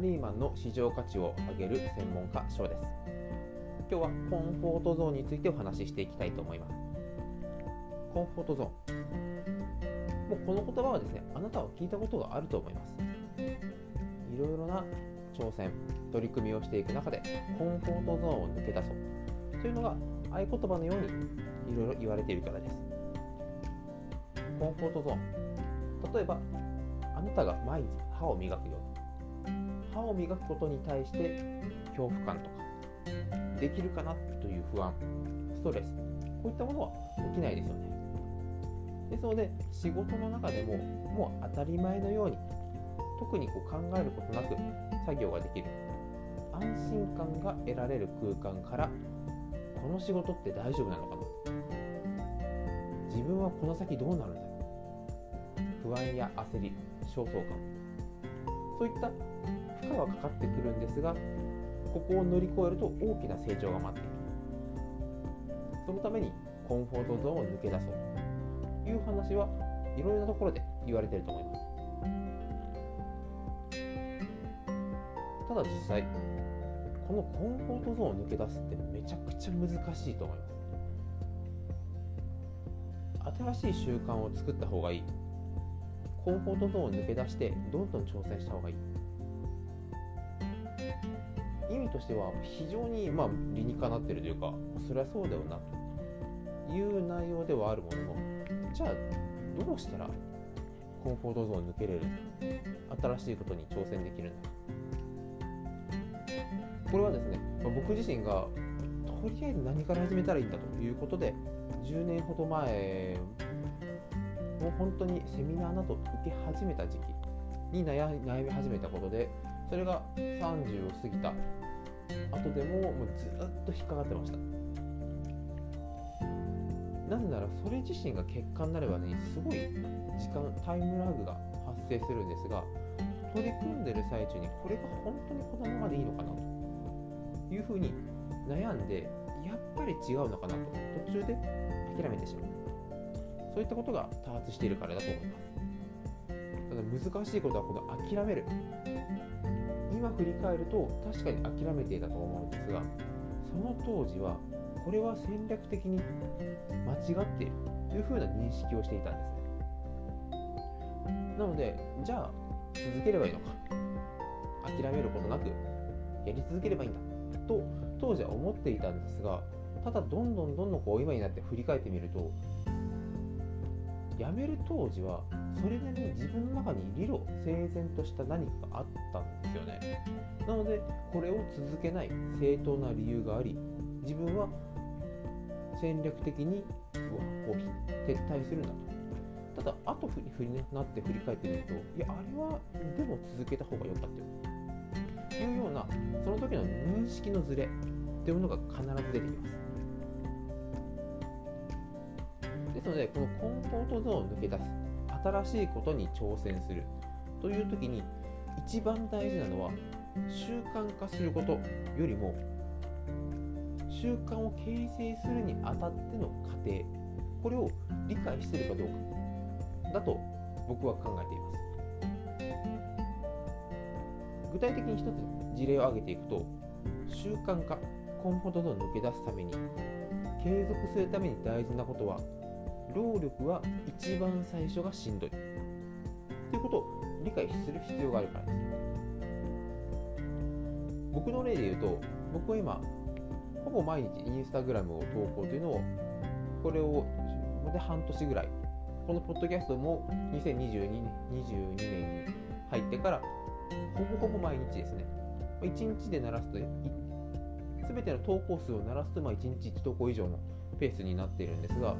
リーマンの市場価値を上げる専門家賞です。今日はコンフォートゾーンについてお話ししていきたいと思います。コンフォートゾーン。もうこの言葉はですねあなたは聞いたことがあると思います。いろいろな挑戦取り組みをしていく中でコンフォートゾーンを抜け出そう。というのが合言葉のようにいろいろ言われているからです。コンフォートゾーン。例えばあなたが毎日歯を磨くように。歯を磨くことに対して恐怖感とかできるかなという不安ストレスこういったものは起きないですよね。ですので仕事の中でももう当たり前のように特にこう考えることなく作業ができる安心感が得られる空間からこの仕事って大丈夫なのかな自分はこの先どうなるんだ。ろう不安や焦り焦燥感。そういった負荷はかかってくるんですがここを乗り越えると大きな成長が待っている。そのためにコンフォートゾーンを抜け出そう。という話はいろいろなところで言われていると思います。ただ実際このコンフォートゾーンを抜け出すってめちゃくちゃ難しいと思います。新しい習慣を作った方がいい。コンフォートゾーンを抜け出してどんどん挑戦した方がいい。意味としては非常にまあ理にかなってるというかそれはそうだよなという内容ではあるもののじゃあどうしたらコンフォートゾーンを抜けれる新しいことに挑戦できるんだ？これはですね、ま僕自身がとりあえず何から始めたらいいんだということで10年ほど前もう本当にセミナーなど受け始めた時期に悩み始めたことでそれが30を過ぎた。後でももうずっと引っかかってました。なぜならそれ自身が結果になればねすごい時間タイムラグが発生するんですが取り組んでる最中にこれが本当にこのままでいいのかなというふうに悩んでやっぱり違うのかなと途中で諦めてしまう。そういったことが多発しているからだと思います。ただ難しいことはこの諦める。今振り返ると確かに諦めていたと思うんですがその当時はこれは戦略的に間違っているというふうな認識をしていたんですね。なのでじゃあ続ければいいのか。諦めることなくやり続ければいいんだ。と当時は思っていたんですがただどんどんどんどんこう今になって振り返ってみると辞める当時はそれなりに自分の中に理路整然とした何かがあったんですよね。なのでこれを続けない正当な理由があり自分は戦略的にこう撤退するんだと。ただ後に振りなって振り返ってみるといやあれはでも続けた方が良かったよ。いうようなその時の認識のズレというものが必ず出てきます。ですのでこのコンフォートゾーンを抜け出す。新しいことに挑戦する。という時に一番大事なのは習慣化することよりも習慣を形成するにあたっての過程。これを理解しているかどうか。だと僕は考えています。具体的に一つ事例を挙げていくと習慣化コンフォートゾーンを抜け出すために継続するために大事なことは労力は一番最初がしんどいということを理解する必要があるからです僕の例で言うと僕は今ほぼ毎日インスタグラムを投稿というのをこれをで半年ぐらいこのポッドキャストも2022年 ,22 年に入ってからほぼほぼ毎日ですね。1日で鳴らすと、すべての投稿数を鳴らすと、ま、1日1投稿以上のペースになっているんですが、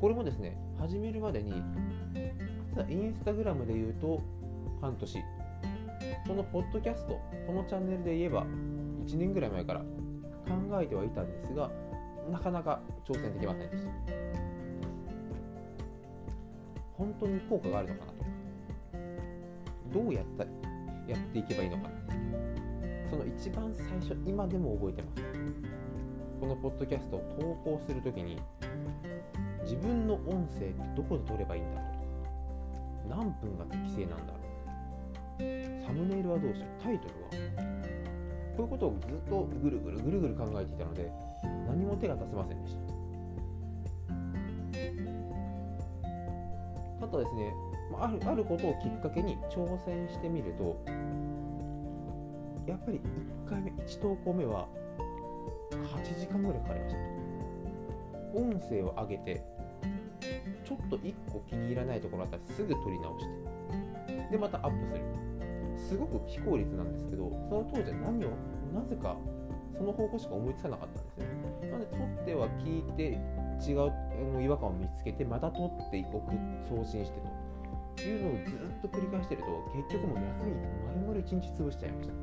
これもですね、始めるまでに、インスタグラムで言うと半年、このポッドキャスト、このチャンネルで言えば1年ぐらい前から考えてはいたんですが、なかなか挑戦できませんでした。本当に効果があるのかなと。か、どうやったやっていけばいいのか。その一番最初今でも覚えてます。このポッドキャストを投稿するときに自分の音声ってどこで撮ればいいんだろうと。か何分が適正なんだろう。サムネイルはどうしようタイトルは？こういうことをずっとぐるぐるぐるぐる考えていたので何も手が出せませんでした。ただですねあるあることをきっかけに挑戦してみるとやっぱり1回目1投稿目は8時間ぐらいかかりました。音声を上げてちょっと1個気に入らないところあったらすぐ撮り直して。でまたアップする。すごく非効率なんですけどその当時は何をなぜかその方向しか思いつかなかったんですね。なので撮っては聞いて違う違和感を見つけてまた撮っておく送信してと。いうのをずっと繰り返してると結局もう休み丸々1日潰しちゃいました。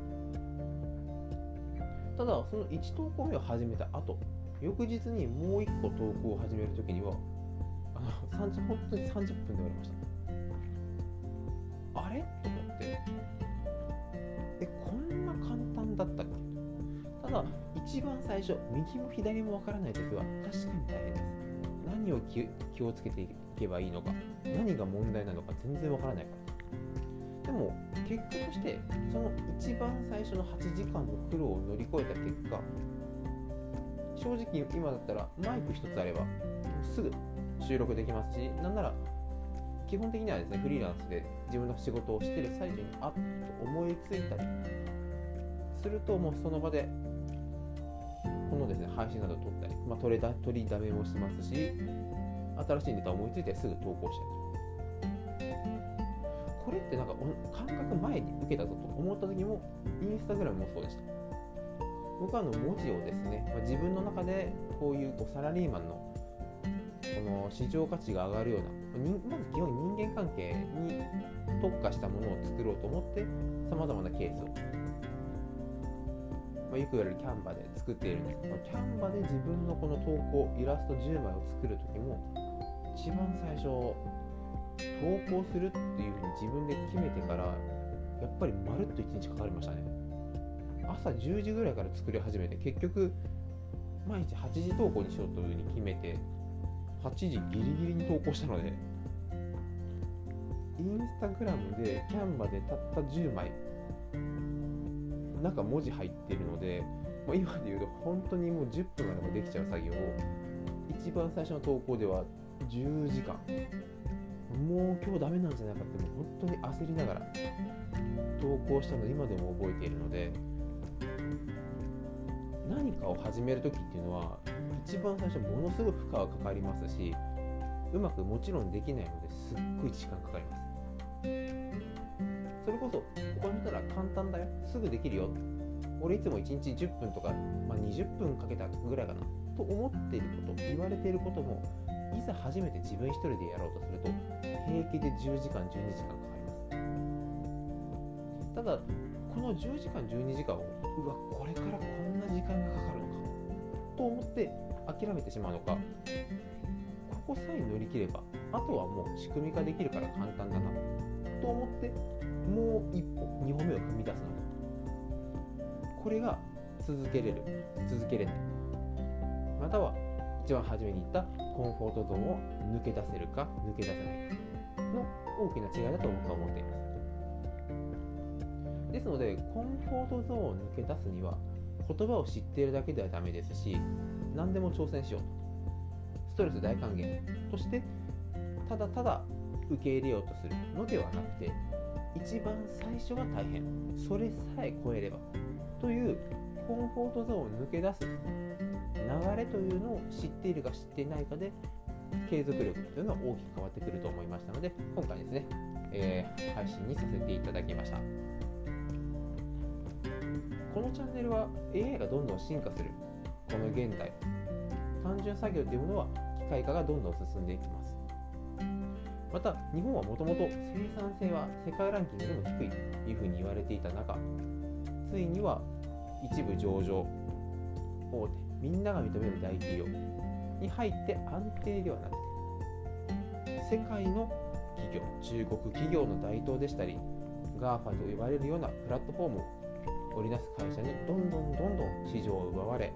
ただその1投稿目を始めた後翌日にもう1個投稿を始めるときにはの30本当に30分で終わりました。あれ？と思って。えこんな簡単だったっけ？ただ一番最初右も左もわからない時は確かに大変です。何を気をつけていけばいいのか。何が問題なのか全然わからないから。でも結果としてその一番最初の8時間の苦労を乗り越えた結果正直今だったらマイク1つあればすぐ収録できますしなんなら基本的にはですねフリーランスで自分の仕事をしてる最中にあっと思いついたりするともうその場でこのですね配信などを撮ったり、まあ、取れだ取りだめもしますし新しいネタを思いついてすぐ投稿したり。これってなんか感覚前に受けたぞと思った時もインスタグラムもそうでした。僕はあの文字をですね、まあ、自分の中でこういうこうサラリーマンのの市場価値が上がるようなまず基本人間関係に特化したものを作ろうと思ってさまざまなケースを、まあ、よく言われるキャンバで作っているんですけどキャンバで自分のこの投稿イラスト10枚を作る時も一番最初投稿するっていうふうに自分で決めてからやっぱりまるっと1日かかりましたね。朝10時ぐらいから作り始めて結局毎日8時投稿にしようというふうに決めて8時ギリギリに投稿したのでインスタグラムでキャンバでたった10枚中文字入ってるので、まあ、今で言うと本当にもう10分あればできちゃう作業を一番最初の投稿では10時間。もう今日ダメなんじゃないかってもう本当に焦りながら投稿したの今でも覚えているので何かを始める時っていうのは一番最初ものすごい負荷がかかりますしうまくもちろんできないのですっごい時間かかります。それこそ他の人ら簡単だよ。すぐできるよ。俺いつも1日10分とか、まあ、20分かけたぐらいかな。と思っていること言われていることもいざ初めて自分一人でやろうとすると平気で10時間12時間かかります。ただこの10時間12時間をうわこれからこんな時間がかかるのか。と思って諦めてしまうのかここさえ乗り切ればあとはもう仕組み化できるから簡単だなと思ってもう一歩2歩目を踏み出すのか。これが続けれる続けれない。または一番初めに言ったコンフォートゾーンを抜け出せるか抜け出せないかの大きな違いだと僕は思っています。ですのでコンフォートゾーンを抜け出すには言葉を知っているだけではダメですし何でも挑戦しようと。ストレス大歓迎としてただただ受け入れようとするのではなくて一番最初が大変。それさえ超えればというコンフォートゾーンを抜け出す。流れというのを知っているか知っていないかで継続力というのは大きく変わってくると思いましたので今回ですね、えー、配信にさせていただきました。このチャンネルは AI がどんどん進化する。この現代単純作業というものは機械化がどんどん進んでいきます。また日本はもともと生産性は世界ランキングでも低いというふうに言われていた中ついには一部上場大手みんなが認める大企業に入って安定ではなくて世界の企業中国企業の台頭でしたり GAFA と呼ばれるようなプラットフォームを織りなす会社にどんどんどんどん市場を奪われ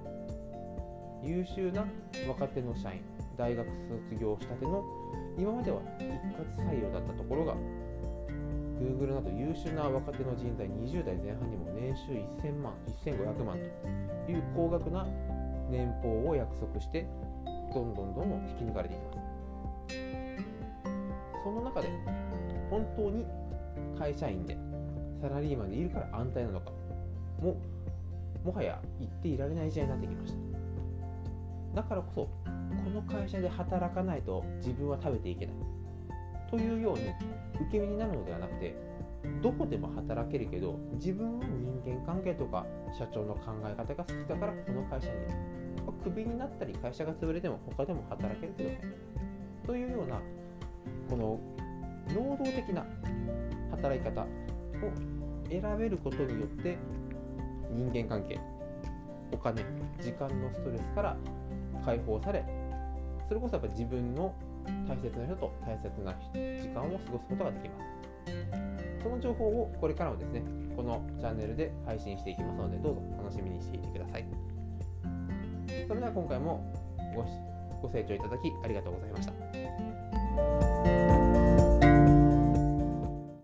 優秀な若手の社員大学卒業したての今までは一括採用だったところが Google など優秀な若手の人材20代前半にも年収1000万1500万という高額な年俸を約束してどんどんどんどん引き抜かれていきます。その中で本当に会社員でサラリーマンでいるから安泰なのかももはや言っていられない時代になってきました。だからこそこの会社で働かないと自分は食べていけない。というように受け身になるのではなくてどこでも働けるけど自分は人間関係とか社長の考え方が好きだからこの会社にいるクビになったり会社が潰れても他でも働けるけどというようなこの能動的な働き方を選べることによって人間関係お金時間のストレスから解放されそれこそやっぱ自分の大切な人と大切な時間を過ごすことができます。その情報をこれからもですねこのチャンネルで配信していきますのでどうぞ楽しみにしていてください。それでは今回もごご清聴いただきありがとうございました。